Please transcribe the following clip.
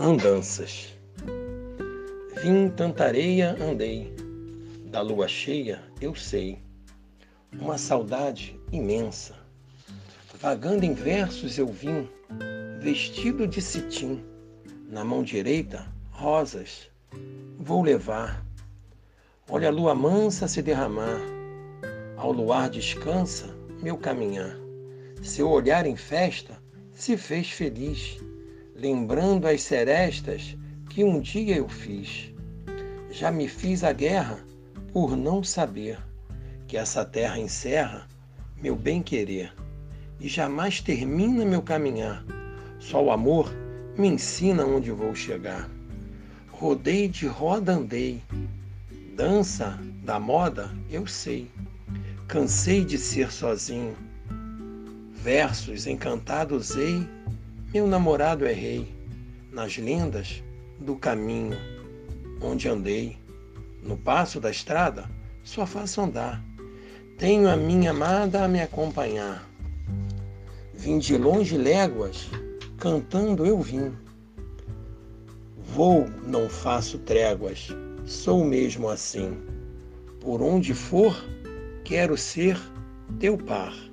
Andanças. Vim tanta areia, andei, da lua cheia eu sei, uma saudade imensa. Vagando em versos eu vim, vestido de cetim, na mão direita rosas, vou levar. Olha a lua mansa se derramar, ao luar descansa meu caminhar. Seu olhar em festa se fez feliz lembrando as serestas que um dia eu fiz. Já me fiz a guerra por não saber que essa terra encerra meu bem-querer e jamais termina meu caminhar. Só o amor me ensina onde vou chegar. Rodei de roda andei, dança da moda eu sei. Cansei de ser sozinho. Versos encantados ei meu namorado é rei, nas lendas do caminho onde andei. No passo da estrada, só faço andar. Tenho a minha amada a me acompanhar. Vim de longe léguas, cantando eu vim. Vou, não faço tréguas, sou mesmo assim. Por onde for, quero ser teu par.